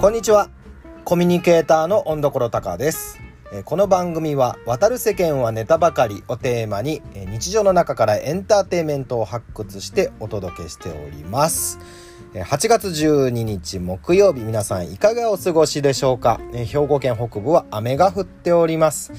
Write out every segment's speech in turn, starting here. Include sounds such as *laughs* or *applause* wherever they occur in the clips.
こんにちは。コミュニケーターの温所高です。この番組は渡る世間はネタばかりをテーマに日常の中からエンターテインメントを発掘してお届けしております。8月12日木曜日皆さんいかがお過ごしでしょうか。兵庫県北部は雨が降っております。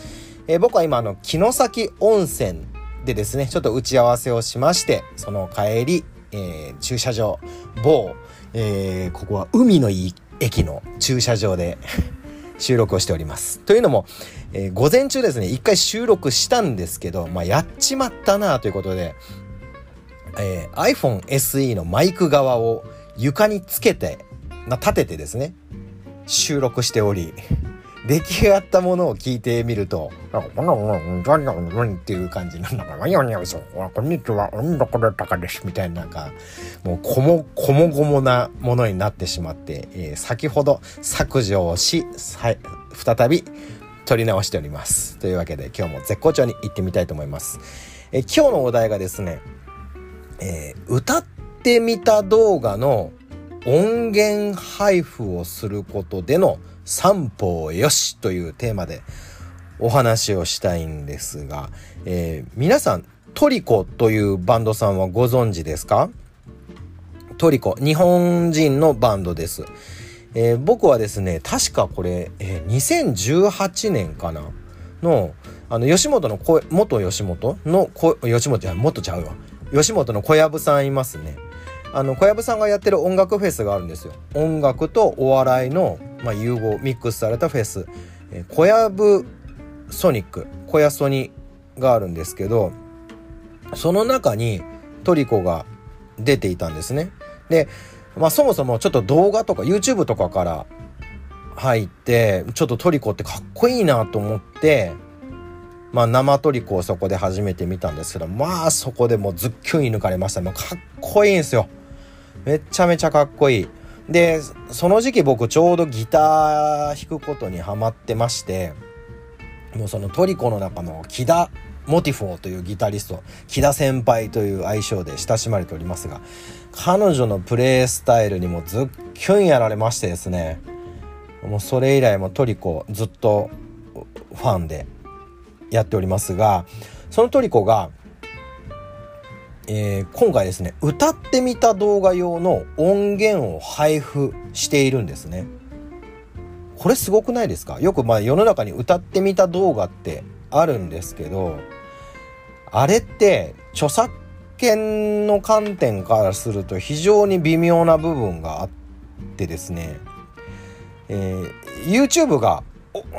僕は今あの城崎温泉でですねちょっと打ち合わせをしましてその帰り、えー、駐車場某、えー、ここは海のいい駅の駐車場で *laughs* 収録をしております。というのも、えー、午前中ですね、一回収録したんですけど、まあ、やっちまったなということで、えー、iPhone SE のマイク側を床につけて、な、立ててですね、収録しており、出来上がったものを聞いてみると、こんなん、じゃんじゃんっていう感じなんだから、いやいや、そう、こんにちは、うんどこでたかです、みたいな、なんか、もう、こも、こもごもなものになってしまって、えー、先ほど削除をし、再び撮り直しております。というわけで、今日も絶好調に行ってみたいと思います。えー、今日のお題がですね、えー、歌ってみた動画の音源配布をすることでの三方よしというテーマでお話をしたいんですが、えー、皆さんトリコというバンドさんはご存知ですか？トリコ、日本人のバンドです。えー、僕はですね、確かこれ、えー、2018年かな？の、あの、吉本の声、元吉本の、吉本じゃ、元ちゃうわ。吉本の小籔さんいますね。あの小籔さんがやってる音楽フェスがあるんですよ。音楽とお笑いの、まあ、融合ミックスされたフェス、えー、小籔ソニック小屋ソニがあるんですけどその中にトリコが出ていたんですね。で、まあ、そもそもちょっと動画とか YouTube とかから入ってちょっとトリコってかっこいいなと思ってまあ、生トリコをそこで初めて見たんですけどまあそこでもうズッキュン抜かれました。もうかっこいいんですよ。めちゃめちゃかっこいい。で、その時期僕ちょうどギター弾くことにハマってまして、もうその tricot の中のキダモティフォというギタリスト、キダ先輩という愛称で親しまれておりますが、彼女のプレイスタイルにもズッキュンやられましてですね、もうそれ以来も tricot ずっとファンでやっておりますが、その tricot がえー、今回ですね歌ってみた動画用の音源を配布しているんですね。これすごくないですか？よくまあ世の中に歌ってみた動画ってあるんですけどあれって著作権の観点からすると非常に微妙な部分があってですね、えー、YouTube が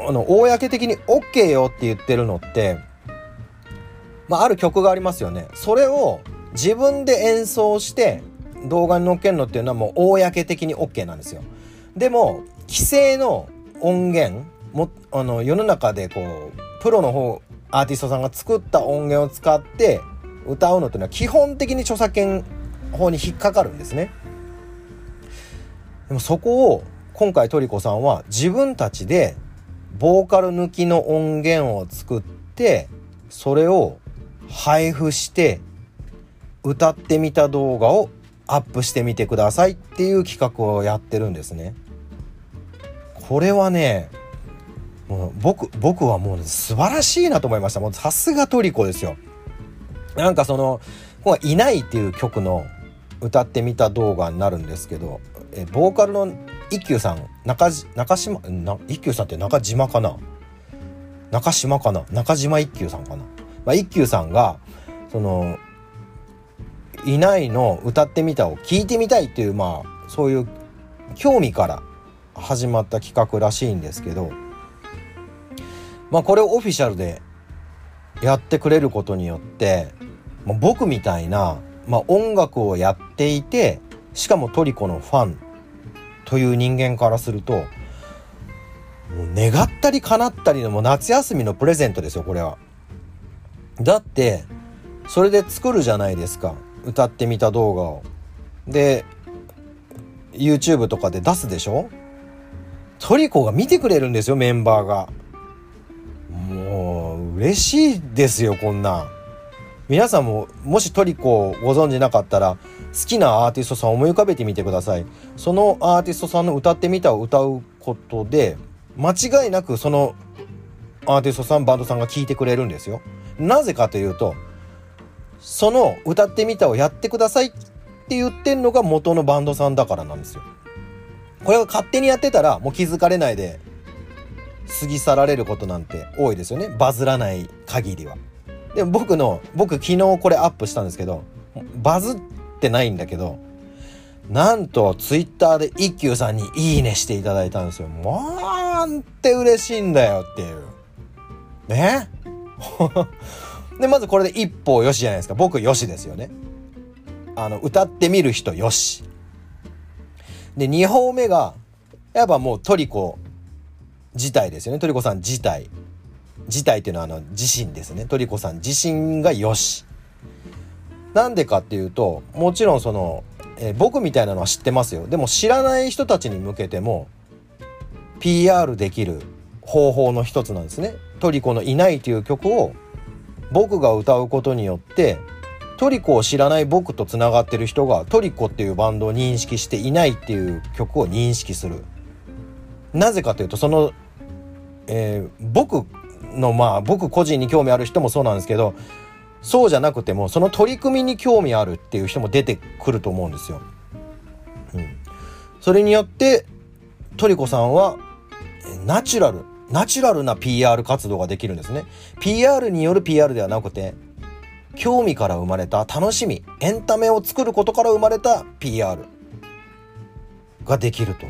あの公的に OK よって言ってるのって、まあ、ある曲がありますよね。それを自分で演奏して動画に載っけるのっていうのはもう公的に OK なんですよ。でも規制の音源もあの世の中でこうプロの方アーティストさんが作った音源を使って歌うのっていうのは基本的に著作権法に引っかかるんですね。でもそこを今回トリコさんは自分たちでボーカル抜きの音源を作ってそれを配布して歌ってみた動画をアップしてみてくださいっていう企画をやってるんですね。これはね、もう僕、僕はもう素晴らしいなと思いました。もうさすがトリコですよ。なんかその、こいないっていう曲の歌ってみた動画になるんですけど、えボーカルの一休さん、中中島、な一休さんって中島かな？中島かな？中島一休さんかな、まあ、一休さんが、その、いないの歌ってみたを聞いてみたいっていうまあそういう興味から始まった企画らしいんですけどまあこれをオフィシャルでやってくれることによってまあ、僕みたいな、まあ、音楽をやっていてしかもトリコのファンという人間からするともう願ったり叶ったりのもう夏休みのプレゼントですよこれは。だってそれで作るじゃないですか歌ってみた動画を。で YouTube とかで出すでしょ？トリコが見てくれるんですよメンバーが。もう嬉しいですよこんな。皆さんももしトリコをご存知なかったら好きなアーティストさんを思い浮かべてみてくださいそのアーティストさんの歌ってみたを歌うことで間違いなくそのアーティストさんバンドさんが聴いてくれるんですよなぜかというとその歌ってみたをやってくださいって言ってんのが元のバンドさんだからなんですよこれが勝手にやってたらもう気づかれないで過ぎ去られることなんて多いですよねバズらない限りはでも僕の、僕昨日これアップしたんですけど、バズってないんだけど、なんとツイッターで一休さんにいいねしていただいたんですよ。なんて嬉しいんだよっていう。ね？で、まずこれで一歩よしじゃないですか。僕よしですよね。あの、歌ってみる人よし。で、二歩目が、やっぱもうトリコ自体ですよね。トリコさん自体。自体っていうのはあの自身ですねトリコさん自身がよしなんでかっていうともちろんその、えー、僕みたいなのは知ってますよでも知らない人たちに向けても PR できる方法の一つなんですねトリコの「いない」という曲を僕が歌うことによってトリコを知らない僕とつながってる人がトリコっていうバンドを認識していないっていう曲を認識する。なぜかというとその、えー、僕のまあ僕個人に興味ある人もそうなんですけどそうじゃなくてもその取り組みに興味あるっていう人も出てくると思うんですよ。うん、それによってトリコさんはナチュラル。ナチュラルな PR 活動ができるんですね。PR による PR ではなくて興味から生まれた楽しみエンタメを作ることから生まれた PR ができると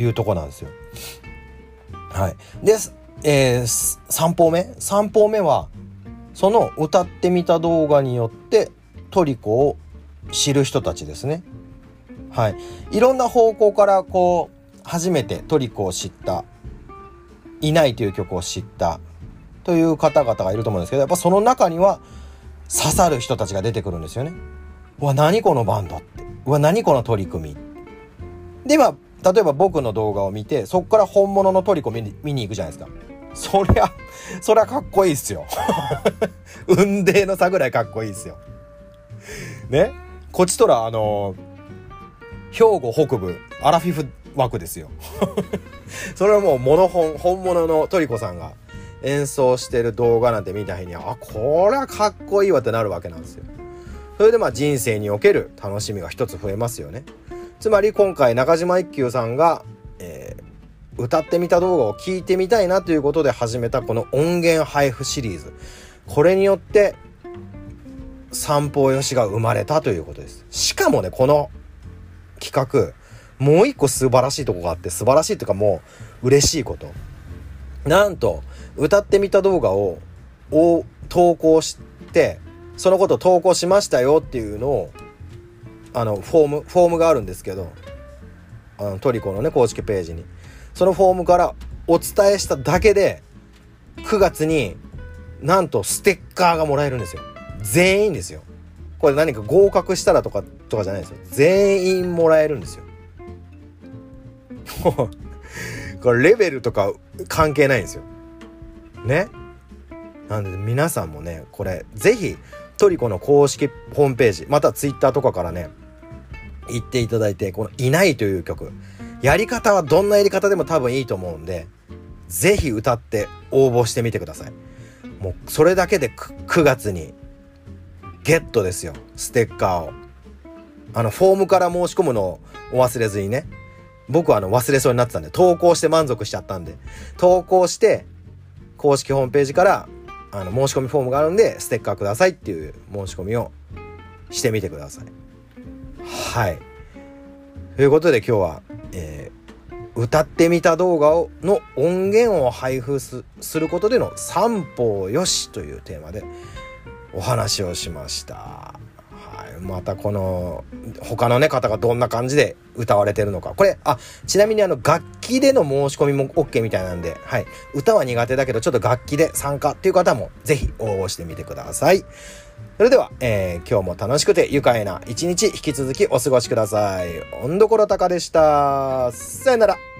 いうとこなんですよ。はい。でえー、3方目？3方目はその歌ってみた動画によってトリコを知る人たちですね。はい。いろんな方向からこう初めてトリコを知ったいないという曲を知ったという方々がいると思うんですけどやっぱその中には刺さる人たちが出てくるんですよね。うわ何このバンドってうわ何この取り組みでは例えば僕の動画を見てそこから本物のトリコ見に行くじゃないですか。そりゃ、そりゃかっこいいっすよ。*laughs* 運命の差ぐらいかっこいいっすよ。ね？こっちとら、あの兵庫北部、アラフィフ枠ですよ。それはもうモノ本、本物のトリコさんが演奏してる動画なんて見た日に、あ、これはかっこいいわってなるわけなんですよ。それでまあ人生における楽しみが一つ増えますよね。つまり今回中島一休さんがえ歌ってみた動画を聞いてみたいなということで始めたこの音源配布シリーズこれによって散歩よしが生まれたということですしかもねこの企画もう一個素晴らしいとこがあって素晴らしいというかもう嬉しいこと。なんと歌ってみた動画をを投稿してそのこと投稿しましたよっていうのをあのフォームフォームがあるんですけどあのトリコのね公式ページに。そのフォームからお伝えしただけで9月になんとステッカーがもらえるんですよ。全員ですよ。これ何か合格したらとかとかじゃないですよ。全員もらえるんですよ。*laughs* これレベルとか関係ないんですよね？なんで皆さんもねこれ是非トリコの公式ホームページまた Twitter とかからね行っていただいてこの「いない」という曲やり方はどんなやり方でも多分いいと思うんで、ぜひ歌って応募してみてください。もうそれだけで 9, 月にゲットですよ。ステッカーを。あの、フォームから申し込むのをお忘れずにね。僕はあの忘れそうになってたんで、投稿して満足しちゃったんで、投稿して、公式ホームページからあの申し込みフォームがあるんで、ステッカーくださいっていう申し込みをしてみてください。はい。ということで今日はえー、歌ってみた動画をの音源を配布することでの三方よしというテーマでお話をしました。またこの他のね方がどんな感じで歌われてるのかこれあちなみにあの楽器での申し込みも OK みたいなんで、はい、歌は苦手だけどちょっと楽器で参加っていう方も是非応募してみてください。それでは、えー、今日も楽しくて愉快な一日引き続きお過ごしください。温どころたかでした。さよなら。